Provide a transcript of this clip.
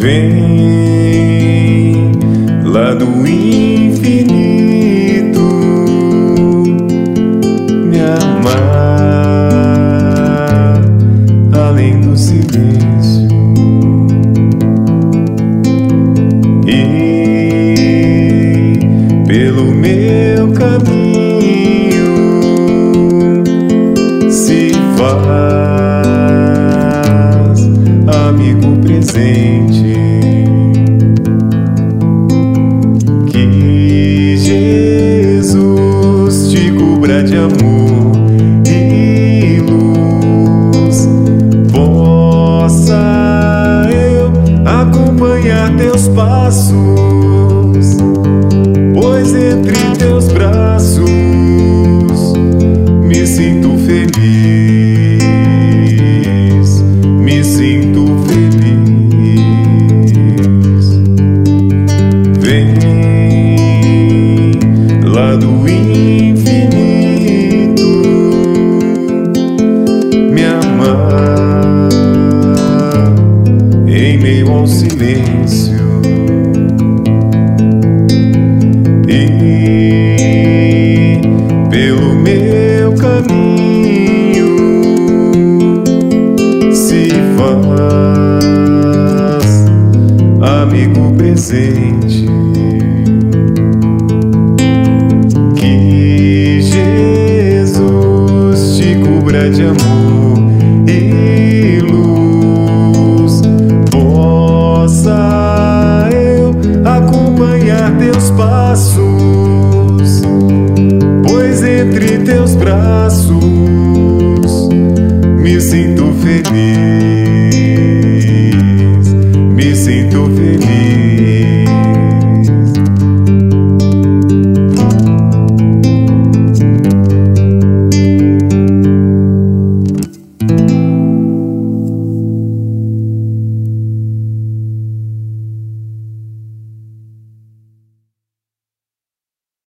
Vem lá do infinito me amar além do silêncio e pelo meu caminho se faz amigo presente. De amor e luz, possa eu acompanhar teus passos, pois entre teus amigo presente. Que Jesus te cubra de amor e luz, possa eu acompanhar teus passos, pois entre teus braços me sinto feliz muito feliz.